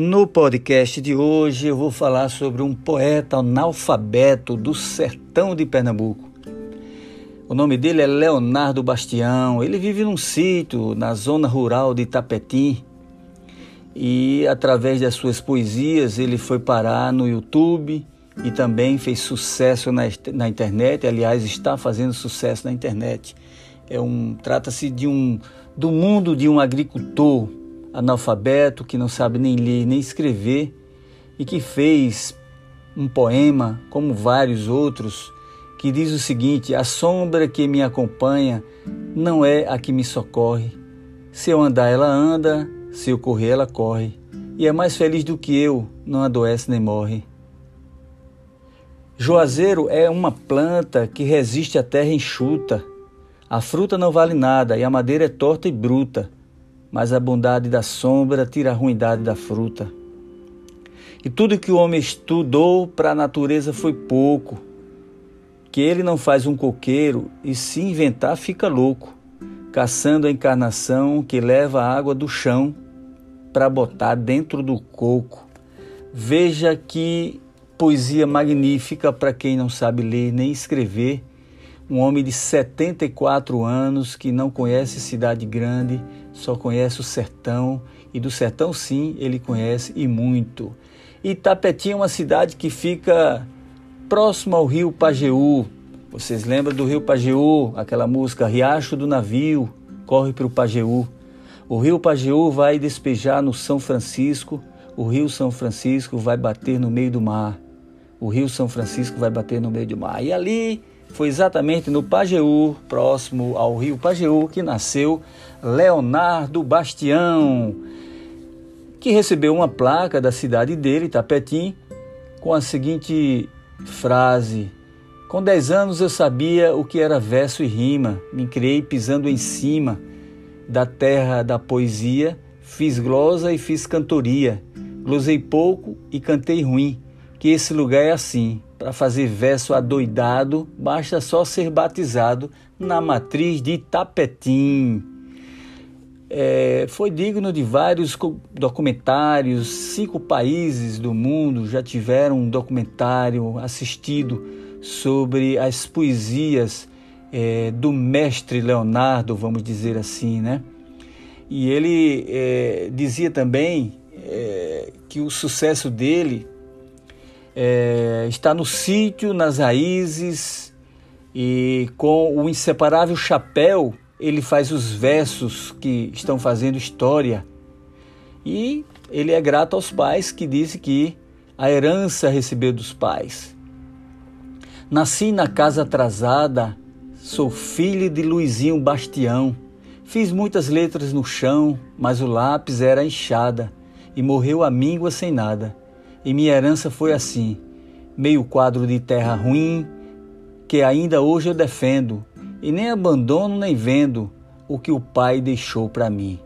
No podcast de hoje eu vou falar sobre um poeta analfabeto do sertão de Pernambuco. O nome dele é Leonardo Bastião. Ele vive num sítio na zona rural de Itapetim. E através das suas poesias ele foi parar no YouTube e também fez sucesso na, na internet. Aliás, está fazendo sucesso na internet. É um trata-se de um do mundo de um agricultor analfabeto que não sabe nem ler nem escrever e que fez um poema, como vários outros, que diz o seguinte: A sombra que me acompanha não é a que me socorre. Se eu andar, ela anda, se eu correr, ela corre. E é mais feliz do que eu, não adoece nem morre. Juazeiro é uma planta que resiste à terra enxuta. A fruta não vale nada e a madeira é torta e bruta mas a bondade da sombra tira a ruindade da fruta. E tudo que o homem estudou para a natureza foi pouco, que ele não faz um coqueiro e se inventar fica louco, caçando a encarnação que leva a água do chão para botar dentro do coco. Veja que poesia magnífica para quem não sabe ler nem escrever. Um homem de 74 anos que não conhece cidade grande, só conhece o sertão e do sertão sim ele conhece e muito. Itapetim é uma cidade que fica próximo ao rio Pajeú. Vocês lembram do rio Pajeú, aquela música Riacho do Navio, corre para o Pajeú. O rio Pajeú vai despejar no São Francisco, o rio São Francisco vai bater no meio do mar. O rio São Francisco vai bater no meio do mar. E ali foi exatamente no Pajeú, próximo ao rio Pajeú, que nasceu Leonardo Bastião, que recebeu uma placa da cidade dele, Tapetim, com a seguinte frase: Com 10 anos eu sabia o que era verso e rima, me criei pisando em cima da terra da poesia, fiz glosa e fiz cantoria, glosei pouco e cantei ruim, que esse lugar é assim, para fazer verso adoidado, basta só ser batizado na matriz de Tapetim. É, foi digno de vários documentários. Cinco países do mundo já tiveram um documentário assistido sobre as poesias é, do mestre Leonardo, vamos dizer assim, né? E ele é, dizia também é, que o sucesso dele é, está no sítio, nas raízes, e com o inseparável chapéu, ele faz os versos que estão fazendo história. E ele é grato aos pais que disse que a herança recebeu dos pais. Nasci na casa atrasada, sou filho de Luizinho Bastião. Fiz muitas letras no chão, mas o lápis era enxada e morreu a míngua sem nada. E minha herança foi assim: meio quadro de terra ruim, que ainda hoje eu defendo, e nem abandono nem vendo o que o pai deixou para mim.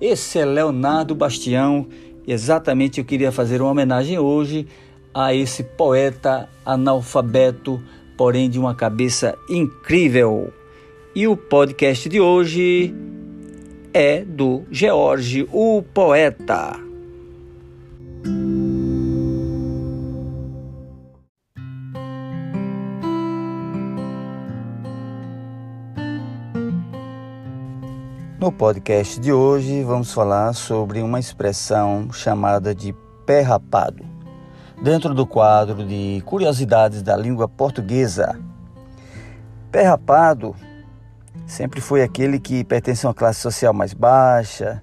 Esse é Leonardo Bastião, e exatamente eu queria fazer uma homenagem hoje a esse poeta analfabeto, porém de uma cabeça incrível. E o podcast de hoje é do George, o poeta. No podcast de hoje vamos falar sobre uma expressão chamada de pé rapado, dentro do quadro de curiosidades da língua portuguesa. Pé rapado sempre foi aquele que pertence a uma classe social mais baixa,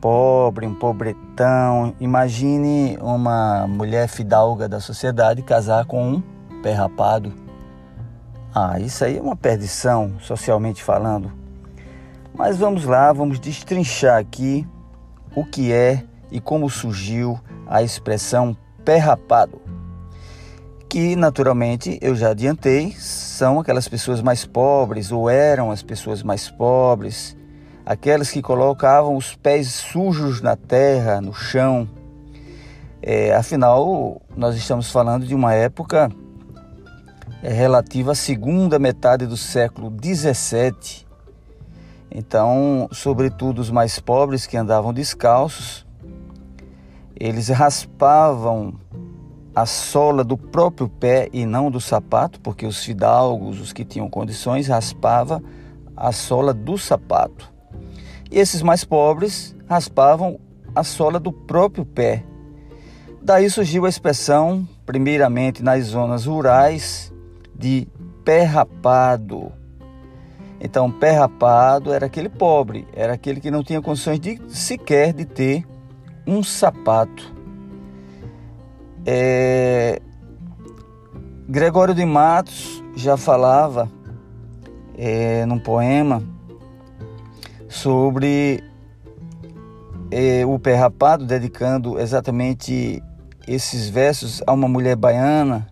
pobre, um pobretão. Imagine uma mulher fidalga da sociedade casar com um pé rapado. Ah, isso aí é uma perdição, socialmente falando mas vamos lá, vamos destrinchar aqui o que é e como surgiu a expressão pé rapado. Que naturalmente eu já adiantei, são aquelas pessoas mais pobres ou eram as pessoas mais pobres, aquelas que colocavam os pés sujos na terra, no chão. É, afinal, nós estamos falando de uma época é, relativa à segunda metade do século 17 então, sobretudo os mais pobres que andavam descalços, eles raspavam a sola do próprio pé e não do sapato, porque os fidalgos, os que tinham condições, raspavam a sola do sapato. E esses mais pobres raspavam a sola do próprio pé. Daí surgiu a expressão, primeiramente nas zonas rurais, de pé rapado. Então, pé rapado era aquele pobre, era aquele que não tinha condições de sequer de ter um sapato. É... Gregório de Matos já falava é, num poema sobre é, o pé rapado, dedicando exatamente esses versos a uma mulher baiana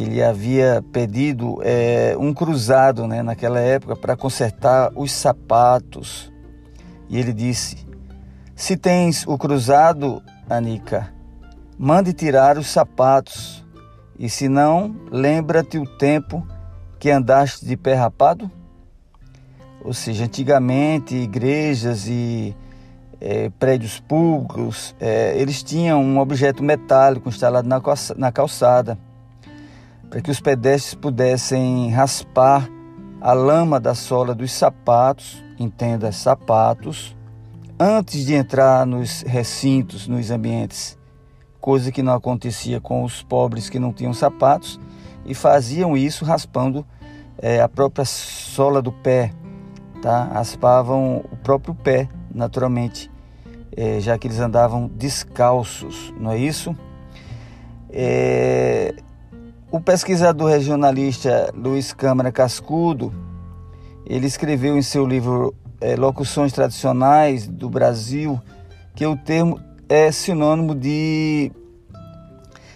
que lhe havia pedido é, um cruzado né, naquela época para consertar os sapatos. E ele disse: Se tens o cruzado, Anica, mande tirar os sapatos, e se não, lembra-te o tempo que andaste de pé rapado? Ou seja, antigamente igrejas e é, prédios públicos, é, eles tinham um objeto metálico instalado na calçada para que os pedestres pudessem raspar a lama da sola dos sapatos, entenda sapatos, antes de entrar nos recintos, nos ambientes coisa que não acontecia com os pobres que não tinham sapatos e faziam isso raspando é, a própria sola do pé, tá? Raspavam o próprio pé, naturalmente, é, já que eles andavam descalços, não é isso? É, o pesquisador regionalista Luiz Câmara Cascudo, ele escreveu em seu livro é, Locuções Tradicionais do Brasil que o termo é sinônimo de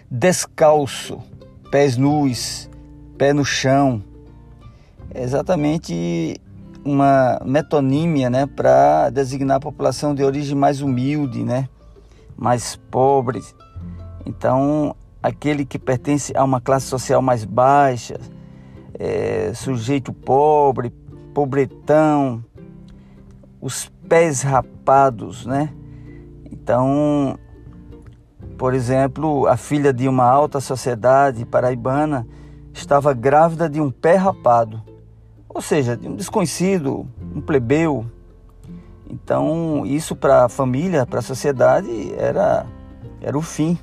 descalço, pés nus, pé no chão. É exatamente uma metonímia né, para designar a população de origem mais humilde, né, mais pobre. Então, aquele que pertence a uma classe social mais baixa, é, sujeito pobre, pobretão, os pés rapados, né? Então, por exemplo, a filha de uma alta sociedade paraibana estava grávida de um pé rapado, ou seja, de um desconhecido, um plebeu. Então, isso para a família, para a sociedade, era, era o fim.